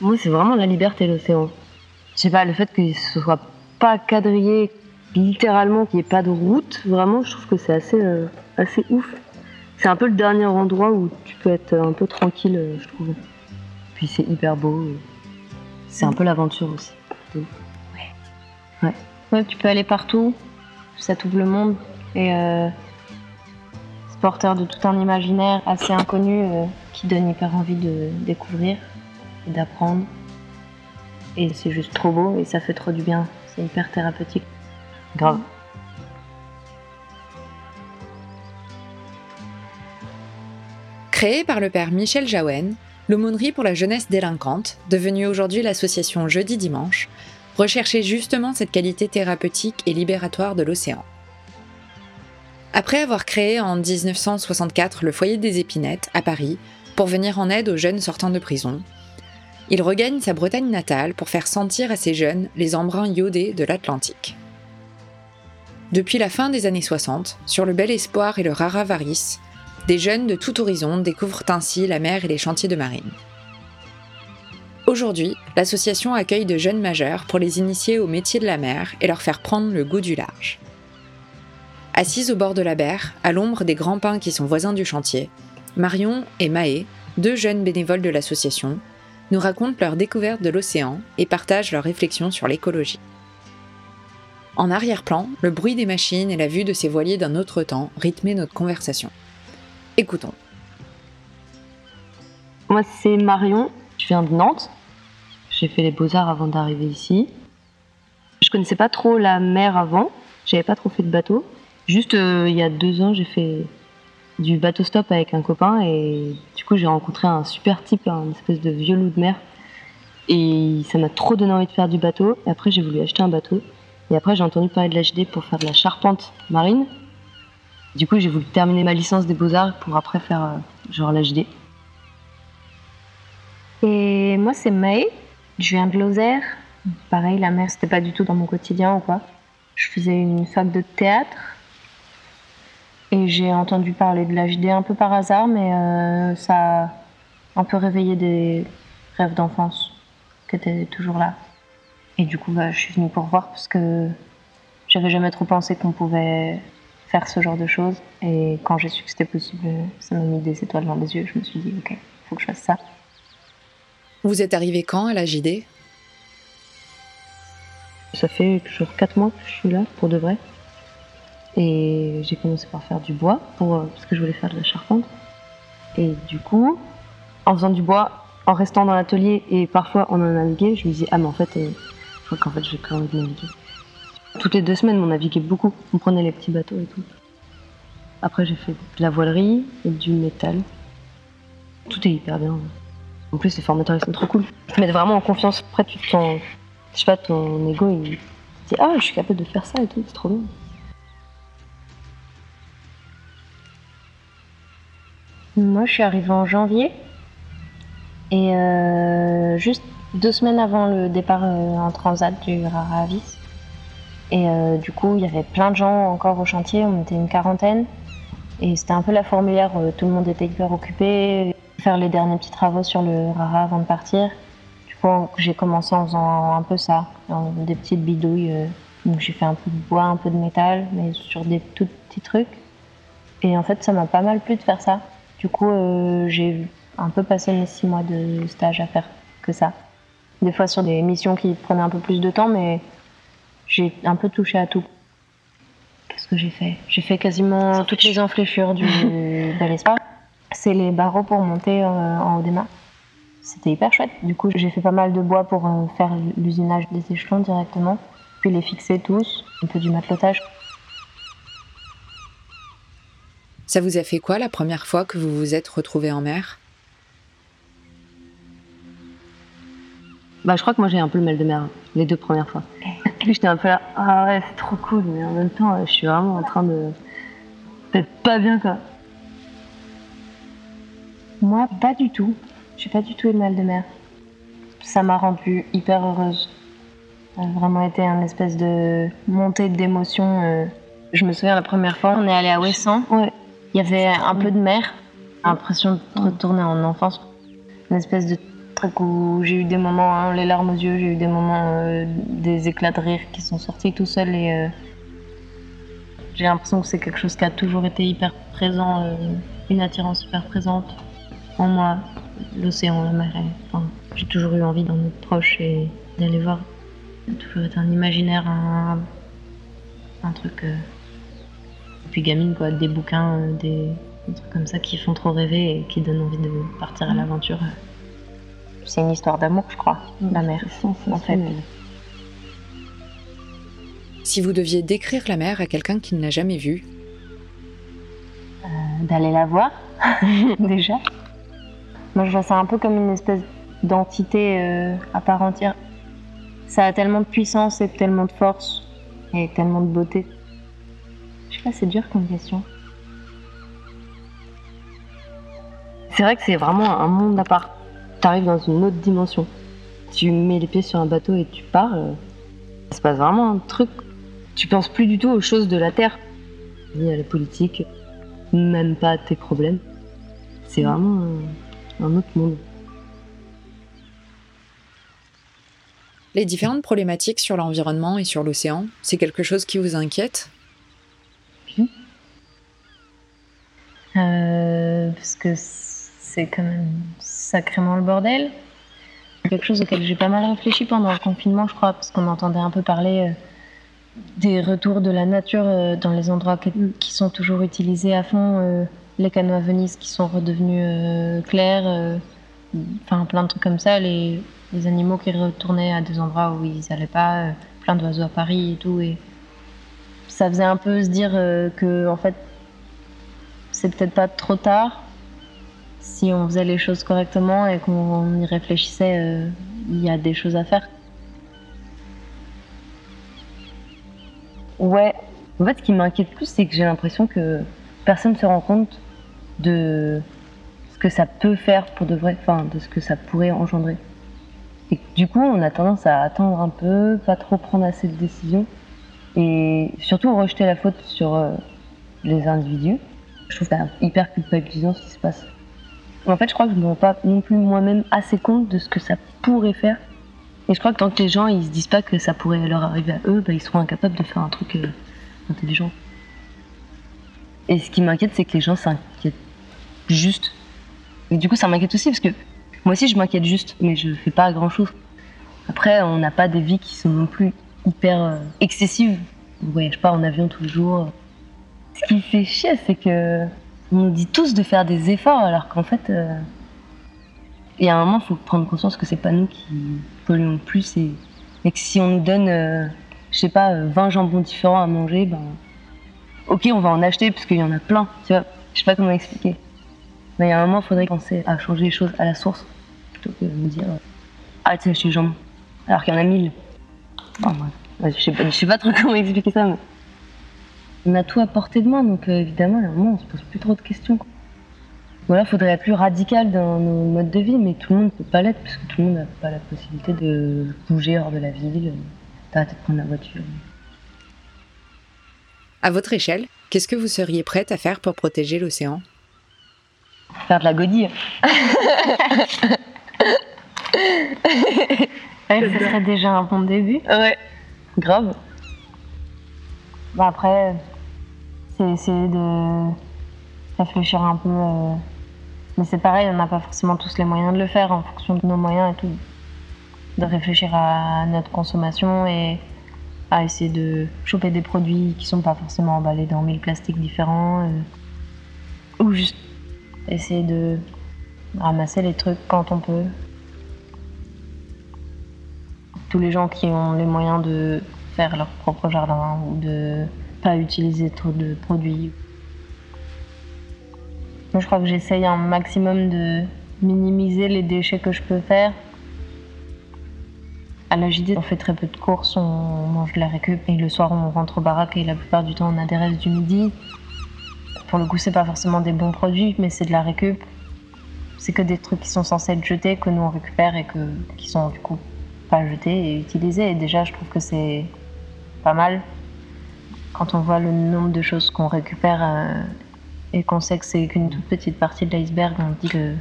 Moi, c'est vraiment la liberté, l'océan. Je sais pas, le fait que ce soit pas quadrillé littéralement, qu'il n'y ait pas de route, vraiment, je trouve que c'est assez, euh, assez ouf. C'est un peu le dernier endroit où tu peux être un peu tranquille, euh, je trouve. Puis c'est hyper beau. C'est un peu l'aventure aussi. Ouais. Ouais, tu peux aller partout, ça t'ouvre le monde et euh, c'est porteur de tout un imaginaire assez inconnu euh, qui donne hyper envie de découvrir d'apprendre. Et c'est juste trop beau et ça fait trop du bien. C'est hyper thérapeutique. Grave. Créée par le père Michel Jaouen, l'aumônerie pour la jeunesse délinquante, devenue aujourd'hui l'association Jeudi Dimanche, recherchait justement cette qualité thérapeutique et libératoire de l'océan. Après avoir créé en 1964 le foyer des épinettes à Paris pour venir en aide aux jeunes sortant de prison, il regagne sa Bretagne natale pour faire sentir à ces jeunes les embruns iodés de l'Atlantique. Depuis la fin des années 60, sur le Bel Espoir et le Rara Varis, des jeunes de tout horizon découvrent ainsi la mer et les chantiers de marine. Aujourd'hui, l'association accueille de jeunes majeurs pour les initier au métier de la mer et leur faire prendre le goût du large. Assises au bord de la berre, à l'ombre des grands pins qui sont voisins du chantier, Marion et Maë, deux jeunes bénévoles de l'association, nous racontent leur découverte de l'océan et partagent leurs réflexions sur l'écologie. En arrière-plan, le bruit des machines et la vue de ces voiliers d'un autre temps rythmaient notre conversation. Écoutons. Moi, c'est Marion. Je viens de Nantes. J'ai fait les beaux-arts avant d'arriver ici. Je connaissais pas trop la mer avant. J'avais pas trop fait de bateau. Juste euh, il y a deux ans, j'ai fait du bateau stop avec un copain et coup j'ai rencontré un super type, un espèce de vieux loup de mer. Et ça m'a trop donné envie de faire du bateau. Et après j'ai voulu acheter un bateau. Et après j'ai entendu parler de l'HD pour faire de la charpente marine. Du coup, j'ai voulu terminer ma licence des beaux-arts pour après faire euh, genre l'HD. Et moi, c'est May. Je viens de Lozère. Pareil, la mer, c'était pas du tout dans mon quotidien ou quoi. Je faisais une fac de théâtre. Et j'ai entendu parler de l'HD un peu par hasard, mais euh, ça a un peu réveillé des rêves d'enfance qui étaient toujours là. Et du coup, bah, je suis venue pour voir parce que j'avais jamais trop pensé qu'on pouvait faire ce genre de choses. Et quand j'ai su que c'était possible, ça m'a mis des étoiles dans les yeux. Je me suis dit, ok, faut que je fasse ça. Vous êtes arrivé quand à la JD Ça fait genre 4 mois que je suis là, pour de vrai. Et j'ai commencé par faire du bois, pour, euh, parce que je voulais faire de la charpente. Et du coup, en faisant du bois, en restant dans l'atelier et parfois en naviguant, je me disais, ah mais en fait, euh, je crois qu'en fait j'ai pas envie de naviguer. Toutes les deux semaines, on naviguait beaucoup. On prenait les petits bateaux et tout. Après, j'ai fait de la voilerie et du métal. Tout est hyper bien. En plus, les formateurs, ils sont trop cool. Ils te mettent vraiment en confiance. Après, tu te sens. Je sais pas, ton ego, il dit Ah, je suis capable de faire ça et tout, c'est trop bien. Moi, je suis arrivée en janvier. Et euh, juste deux semaines avant le départ euh, en transat du Raravis. Et euh, du coup, il y avait plein de gens encore au chantier, on était une quarantaine. Et c'était un peu la fourmilière, euh, tout le monde était hyper occupé. Faire les derniers petits travaux sur le Rara avant de partir. Du coup, j'ai commencé en faisant un peu ça, des petites bidouilles. Donc j'ai fait un peu de bois, un peu de métal, mais sur des tout petits trucs. Et en fait, ça m'a pas mal plu de faire ça. Du coup, euh, j'ai un peu passé mes six mois de stage à faire que ça. Des fois sur des missions qui prenaient un peu plus de temps, mais j'ai un peu touché à tout. Qu'est-ce que j'ai fait? J'ai fait quasiment toutes les enfléchures du Bel Espoir. C'est les barreaux pour monter euh, en haut des mâts. C'était hyper chouette. Du coup, j'ai fait pas mal de bois pour euh, faire l'usinage des échelons directement, puis les fixer tous, un peu du matelotage. Ça vous a fait quoi la première fois que vous vous êtes retrouvé en mer? Bah, je crois que moi j'ai un peu le mal de mer, hein, les deux premières fois. Puis j'étais un peu là, ah ouais, c'est trop cool, mais en même temps, euh, je suis vraiment en train de. d'être pas bien, quoi. Moi, pas du tout. J'ai pas du tout eu le mal de mer. Ça m'a rendue hyper heureuse. Ça a vraiment été un espèce de montée d'émotions. euh. Je me souviens la première fois, on est allé à Ouessant. Ouais. Il y avait un peu de mer. L'impression de retourner en enfance. Une espèce de trucs où j'ai eu des moments, hein, les larmes aux yeux, j'ai eu des moments, euh, des éclats de rire qui sont sortis tout seuls et euh, j'ai l'impression que c'est quelque chose qui a toujours été hyper présent, euh, une attirance hyper présente en moi, l'océan, la mer. et- enfin, j'ai toujours eu envie d'en être proche et d'aller voir. Ça a toujours été un imaginaire, un, un truc. Euh, Depuis gamine, quoi, des bouquins, euh, des, des trucs comme ça qui font trop rêver et qui donnent envie de partir à l'aventure. C'est une histoire d'amour, je crois, la mer. en fait. Si vous deviez décrire la mer à quelqu'un qui ne l'a jamais vue, D'aller la voir, déjà. Moi, je vois ça un peu comme une espèce d'entité euh, à part entière. Ça a tellement de puissance et tellement de force et tellement de beauté. C'est dur comme question. C'est vrai que c'est vraiment un monde à part. T'arrives dans une autre dimension. Tu mets les pieds sur un bateau et tu pars. euh, Il se passe vraiment un truc. Tu penses plus du tout aux choses de la terre, ni à la politique, même pas à tes problèmes. C'est vraiment un autre monde. les différentes problématiques sur l'environnement et sur l'océan, c'est quelque chose qui vous inquiète? Parce que c'est quand même sacrément le bordel. Quelque chose auquel j'ai pas mal réfléchi pendant le confinement, je crois, parce qu'on entendait un peu parler euh, des retours de la nature euh, dans les endroits qui, sont toujours utilisés à fond, euh, les canaux à Venise qui sont redevenus euh, clairs, euh, enfin plein de trucs comme ça, les, animaux qui retournaient à des endroits où ils allaient pas, euh, plein d'oiseaux à Paris et tout, et ça faisait un peu se dire euh, que en fait c'est peut-être pas trop tard si on faisait les choses correctement et qu'on y réfléchissait. euh, Il y a des choses à faire. Ouais. En fait, ce qui m'inquiète plus, c'est que j'ai l'impression que personne ne se rend compte de ce que ça peut faire pour de vrai, enfin, de ce que ça pourrait engendrer. Et du coup, on a tendance à attendre un peu, pas trop prendre assez de décisions, et surtout rejeter la faute sur euh, les individus. Je trouve hyper culpabilisant ce qui se passe. En fait, je crois que je me rends pas non plus moi-même assez compte de ce que ça pourrait faire. Et je crois que tant que les gens ils se disent pas que ça pourrait leur arriver à eux, bah, ils seront incapables de faire un truc euh, intelligent. Et ce qui m'inquiète, c'est que les gens s'inquiètent juste. Et du coup, ça m'inquiète aussi parce que moi aussi, je m'inquiète juste, mais je fais pas grand chose. Après, on n'a pas des vies qui sont non plus hyper euh, excessives. On voyage pas en avion tous les jours. Ce qui fait chier, c'est que on nous dit tous de faire des efforts, alors qu'en fait, euh, il y a un moment, il faut prendre conscience que c'est pas nous qui polluons le plus et, et que si on nous donne, euh, je sais pas, euh, 20 jambons différents à manger, ben, ok, on va en acheter parce qu'il y en a plein, tu vois. Je sais pas comment expliquer. Mais il y a un moment, il faudrait penser à changer les choses à la source plutôt que de me dire, euh, arrête d'acheter les jambons, alors qu'il y en a mille. Enfin, bref. Ouais, je sais pas, je sais pas trop comment expliquer ça, mais on a tout à portée de main, donc euh, évidemment, à un moment, on se pose plus trop de questions. quoi. Il faudrait être plus radical dans nos modes de vie, mais tout le monde ne peut pas l'être, parce que tout le monde n'a pas la possibilité de bouger hors de la ville, euh, d'arrêter de prendre la voiture. À votre échelle, qu'est-ce que vous seriez prête à faire pour protéger l'océan? Faire de la godille. Ouais, ce serait déjà un bon début. Ouais, grave. Bon, après, c'est essayer de réfléchir un peu. euh, Mais c'est pareil, on n'a pas forcément tous les moyens de le faire en fonction de nos moyens et tout. De réfléchir à notre consommation et à essayer de choper des produits qui sont pas forcément emballés dans mille plastiques différents. euh, Ou juste essayer de ramasser les trucs quand on peut. Tous les gens qui ont les moyens de faire leur propre jardin ou de pas utiliser trop de produits. Moi, je crois que j'essaye un maximum de minimiser les déchets que je peux faire. À la JD, on fait très peu de courses, on mange de la récup et le soir on rentre au baraque et la plupart du temps on a des restes du midi. Pour le coup, c'est pas forcément des bons produits, mais c'est de la récup. C'est que des trucs qui sont censés être jetés, que nous on récupère et que, qui sont du coup pas jetés et utilisés. Et déjà, je trouve que c'est pas mal quand on voit le nombre de choses qu'on récupère euh, et qu'on sait que c'est qu'une toute petite partie de l'iceberg, on dit que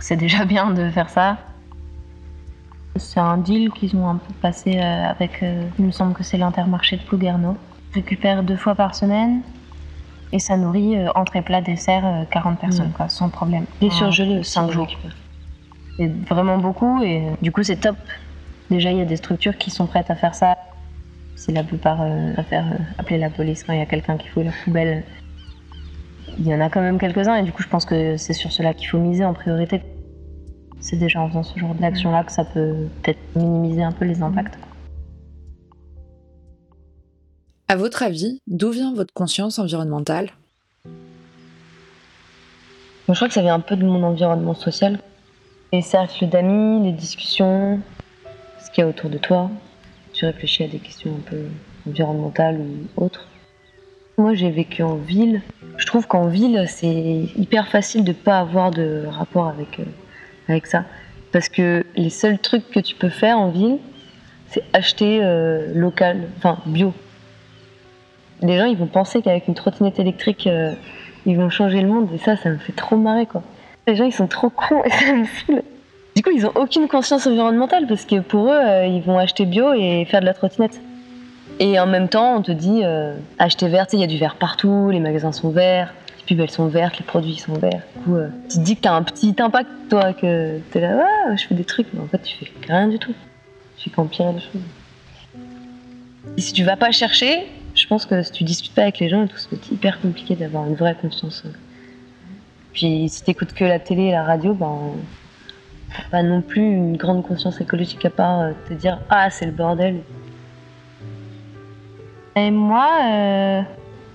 c'est déjà bien de faire ça. C'est un deal qu'ils ont un peu passé euh, avec, euh, il me semble que c'est l'intermarché de Plouguerneau. Je récupère deux fois par semaine et ça nourrit entrée plat dessert 40 personnes, quoi, sans problème. Et surgelé aussi. 5 jours. C'est vraiment beaucoup et du coup c'est top. Déjà il y a des structures qui sont prêtes à faire ça. Si la plupart préfèrent appeler la police quand il y a quelqu'un qui fout la poubelle, il y en a quand même quelques-uns et du coup je pense que c'est sur cela qu'il faut miser en priorité. C'est déjà en faisant ce genre d'action-là que ça peut peut-être minimiser un peu les impacts. À votre avis, d'où vient votre conscience environnementale? Je crois que ça vient un peu de mon environnement social. Les cercles d'amis, les discussions, ce qu'il y a autour de toi. Tu réfléchis à des questions un peu environnementales ou autres. Moi, j'ai vécu en ville. Je trouve qu'en ville, c'est hyper facile de ne pas avoir de rapport avec, euh, avec ça. Parce que les seuls trucs que tu peux faire en ville, c'est acheter euh, local, enfin bio. Les gens, ils vont penser qu'avec une trottinette électrique, euh, ils vont changer le monde. Et ça, ça me fait trop marrer, quoi. Les gens, ils sont trop cons et ça me saoule. Du coup, ils ont aucune conscience environnementale parce que pour eux, ils vont acheter bio et faire de la trottinette. Et en même temps, on te dit euh, acheter vert, il y a du vert partout, les magasins sont verts, les pubs elles sont vertes, les produits sont verts. Du coup, euh, tu te dis que t'as un petit impact, toi, que t'es là, ouais, je fais des trucs, mais en fait, tu fais rien du tout. Tu fais qu'empirer les choses. Et si tu vas pas chercher, je pense que si tu discutes pas avec les gens et tout, c'est hyper compliqué d'avoir une vraie conscience. Puis si t'écoutes que la télé et la radio, ben, pas non plus une grande conscience écologique à part euh, te dire ah c'est le bordel et moi, euh,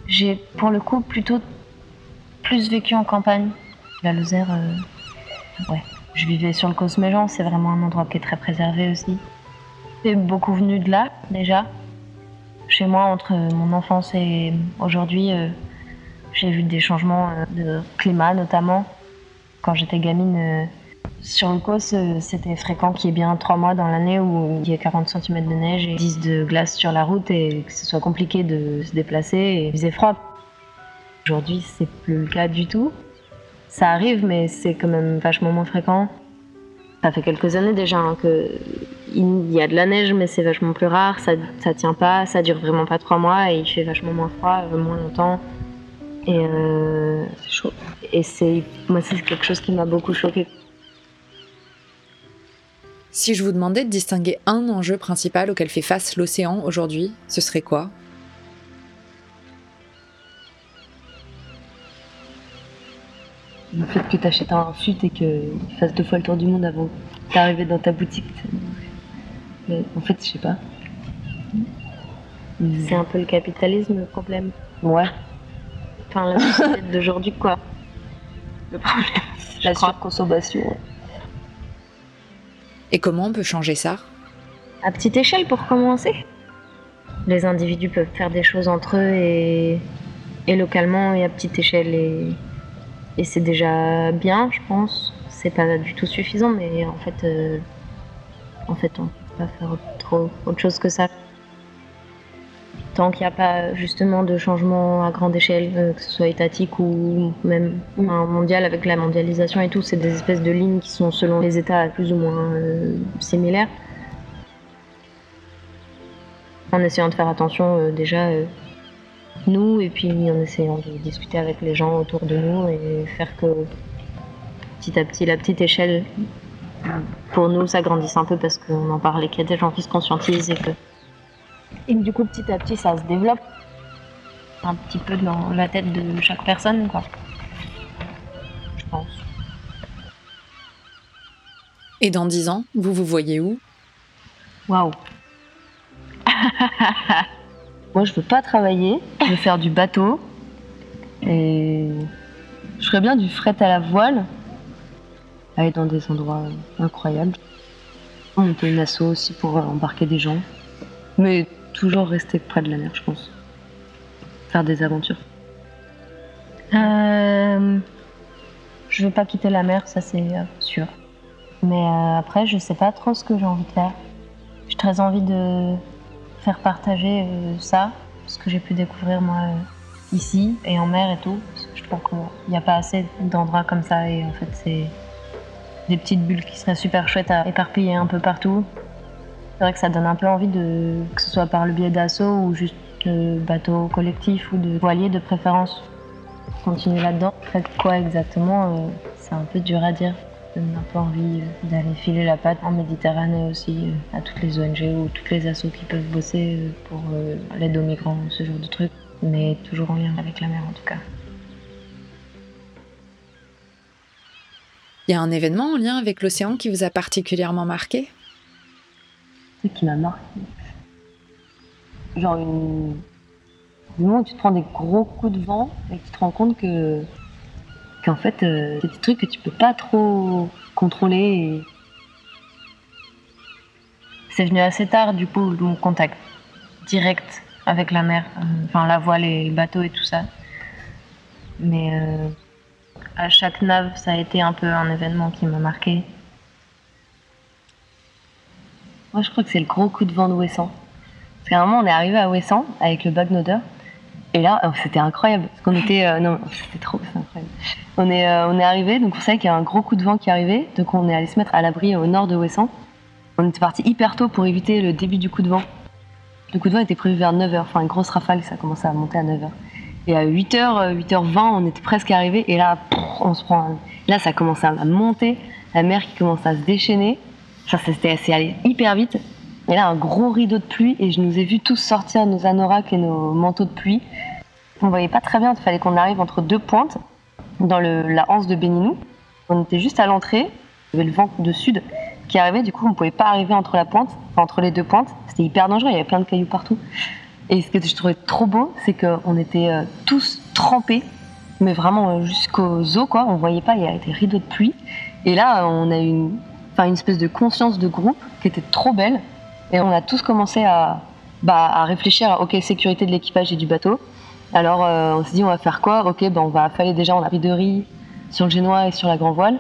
j'ai pour le coup plutôt plus vécu en campagne. La Lozère, euh, ouais. Je vivais sur le Cosméjean, c'est vraiment un endroit qui est très préservé aussi. J'ai beaucoup venu de là déjà. Chez moi, entre mon enfance et aujourd'hui, j'ai vu des changements de climat notamment. Quand j'étais gamine, sur le Cos, euh, c'était fréquent qu'il y ait bien trois mois dans l'année où il y ait 40 cm de neige et 10 de glace sur la route et que ce soit compliqué de se déplacer et il faisait froid. Aujourd'hui, c'est plus le cas du tout. Ça arrive, mais c'est quand même vachement moins fréquent. Ça fait quelques années déjà hein, qu'il y a de la neige, mais c'est vachement plus rare. Ça, ça tient pas, ça dure vraiment pas trois mois et il fait vachement moins froid, euh, moins longtemps. Et euh, c'est chaud. Et c'est moi, c'est quelque chose qui m'a beaucoup choqué. Si je vous demandais de distinguer un enjeu principal auquel fait face l'océan aujourd'hui, ce serait quoi? Le fait que tu achètes un fut et qu'il fasse deux fois le tour du monde avant d'arriver dans ta boutique. en fait, je sais pas. C'est un peu le capitalisme le problème. Ouais. Enfin, la société d'aujourd'hui, quoi. Le problème, la surconsommation. Et comment on peut changer ça À petite échelle pour commencer. Les individus peuvent faire des choses entre eux et, et localement et à petite échelle et, et c'est déjà bien, je pense. C'est pas du tout suffisant, mais en fait, euh, en fait, on peut pas faire trop autre chose que ça. Tant qu'il n'y a pas justement de changement à grande échelle, euh, que ce soit étatique ou même mondial avec la mondialisation et tout, c'est des espèces de lignes qui sont selon les États plus ou moins euh, similaires. En essayant de faire attention euh, déjà nous et puis en essayant de discuter avec les gens autour de nous et faire que petit à petit la petite échelle pour nous ça grandisse un peu parce qu'on en parle et qu'il y a des gens qui se conscientisent et que et du coup, petit à petit, ça se développe un petit peu dans la tête de chaque personne, quoi. Je pense. Et dans dix ans, vous vous voyez où? Waouh Moi, je veux pas travailler, je veux faire du bateau. Et je ferais bien du fret à la voile, aller dans des endroits incroyables. Monter une asso aussi pour embarquer des gens. Mais toujours rester près de la mer, je pense. Faire des aventures. Euh, je veux pas quitter la mer, ça c'est euh, sûr. Mais euh, après, je sais pas trop ce que j'ai envie de faire. J'ai très envie de faire partager ça, ce que j'ai pu découvrir moi ici et en mer et tout. Je trouve qu'il n'y a pas assez d'endroits comme ça et en fait c'est des petites bulles qui seraient super chouettes à éparpiller un peu partout. C'est vrai que ça donne un peu envie de que ce soit par le biais d'assaut ou juste de bateau collectif ou de voilier de préférence. Continuer là-dedans. Faites quoi exactement euh, C'est un peu dur à dire. Ça donne un peu envie euh, d'aller filer la patte en Méditerranée aussi euh, à toutes les ONG ou toutes les assos qui peuvent bosser pour l'aide aux migrants, ce genre de trucs. Mais toujours en lien avec la mer en tout cas. Il y a un événement en lien avec l'océan qui vous a particulièrement marqué? Ce qui m'a marqué. Genre une. Du moment où tu te prends des gros coups de vent et que tu te rends compte que. qu'en fait, euh, c'est des trucs que tu peux pas trop contrôler. C'est venu assez tard du coup mon contact direct avec la mer, euh, enfin la voile et le bateau et tout ça. Mais euh, à chaque nave, ça a été un peu un événement qui m'a marqué. Moi, je crois que c'est le gros coup de vent de Ouessant. Parce qu'à un moment, on est arrivé à Ouessant avec le Bagnoder. Et là, oh, c'était incroyable. Parce qu'on était. euh, non, c'était trop, c'est incroyable. On est, euh, on est arrivé, donc on savait qu'il y a un gros coup de vent qui arrivait. Donc on est allé se mettre à l'abri au nord de Ouessant. On était parti hyper tôt pour éviter le début du coup de vent. Le coup de vent était prévu vers 9h. Enfin, une grosse rafale, ça commençait à monter à 9h. Et à 8h, 8h20, on était presque arrivé. Et là, on se prend. Là, ça commençait à monter. La mer qui commençait à se déchaîner. Ça, c'était allé hyper vite. Et là, un gros rideau de pluie. Et je nous ai vus tous sortir nos anoraks et nos manteaux de pluie. On voyait pas très bien. Il fallait qu'on arrive entre deux pointes dans la anse de Béninou. On était juste à l'entrée. Il y avait le vent de sud qui arrivait. Du coup, on ne pouvait pas arriver entre la pointe, entre les deux pointes. C'était hyper dangereux. Il y avait plein de cailloux partout. Et ce que je trouvais trop beau, c'est qu'on était euh, tous trempés, mais vraiment euh, jusqu'aux os, quoi. On voyait pas, il y avait des rideaux de pluie. Et là, on a eu une, enfin, une espèce de conscience de groupe qui était trop belle. Et on a tous commencé à, bah, réfléchir à, ok, sécurité de l'équipage et du bateau. Alors, euh, on s'est dit, on va faire quoi? Ok, ben, on va affaler déjà en riderie sur le génois et sur la grand voile.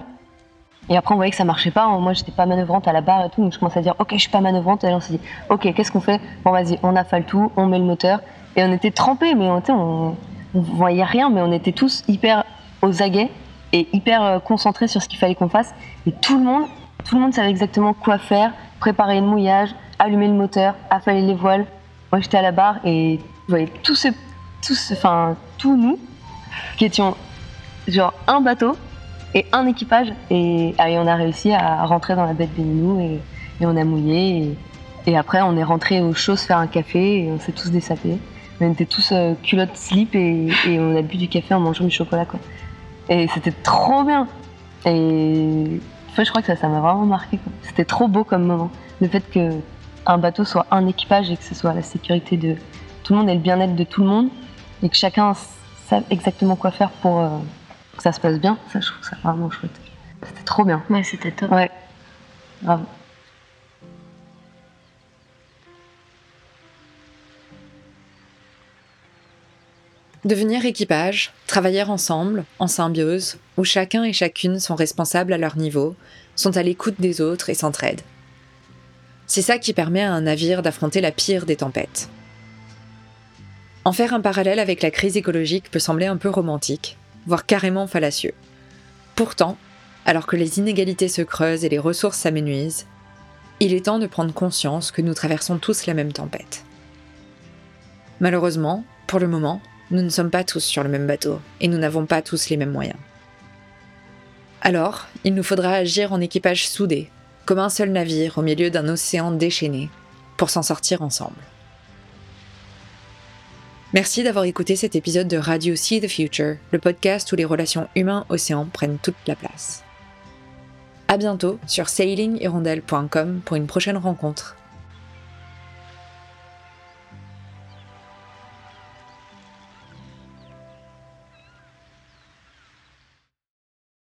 Et après, on voyait que ça marchait pas. Moi, j'étais pas manœuvrante à la barre et tout. Donc, je commençais à dire, OK, je suis pas manœuvrante. Et là, on s'est dit, OK, qu'est-ce qu'on fait? Bon, vas-y, on affale tout, on met le moteur. Et on était trempés, mais on, on, on voyait rien, mais on était tous hyper aux aguets et hyper euh, concentrés sur ce qu'il fallait qu'on fasse. Et tout le monde, tout le monde savait exactement quoi faire, préparer le mouillage, allumer le moteur, affaler les voiles. Moi, j'étais à la barre et je voyais tous ces, tous, ce- enfin, tous nous qui étions genre un bateau et un équipage. Et, ah, et on a réussi à rentrer dans la baie de Béninou et, et on a mouillé. Et, et après, on est rentré au chaud se faire un café et on s'est tous dessapés. On était tous euh, culottes slip et, et on a bu du café en mangeant du chocolat. Quoi. Et c'était trop bien. Et enfin, je crois que ça ça m'a vraiment marqué. C'était trop beau comme moment. Le fait que un bateau soit un équipage et que ce soit la sécurité de tout le monde et le bien-être de tout le monde et que chacun sache exactement quoi faire pour euh, que ça se passe bien, ça je trouve ça vraiment chouette. C'était trop bien. Ouais, c'était top. Ouais. Bravo. Devenir équipage, travailler ensemble, en symbiose, où chacun et chacune sont responsables à leur niveau, sont à l'écoute des autres et s'entraident. C'est ça qui permet à un navire d'affronter la pire des tempêtes. En faire un parallèle avec la crise écologique peut sembler un peu romantique, voire carrément fallacieux. Pourtant, alors que les inégalités se creusent et les ressources s'amenuisent, il est temps de prendre conscience que nous traversons tous la même tempête. Malheureusement, pour le moment, nous ne sommes pas tous sur le même bateau et nous n'avons pas tous les mêmes moyens. Alors, il nous faudra agir en équipage soudé, comme un seul navire au milieu d'un océan déchaîné, pour s'en sortir ensemble. Merci d'avoir écouté cet épisode de Radio See the Future, le podcast où les relations humains-océans prennent toute la place. À bientôt sur sailinghirondelle.com pour une prochaine rencontre.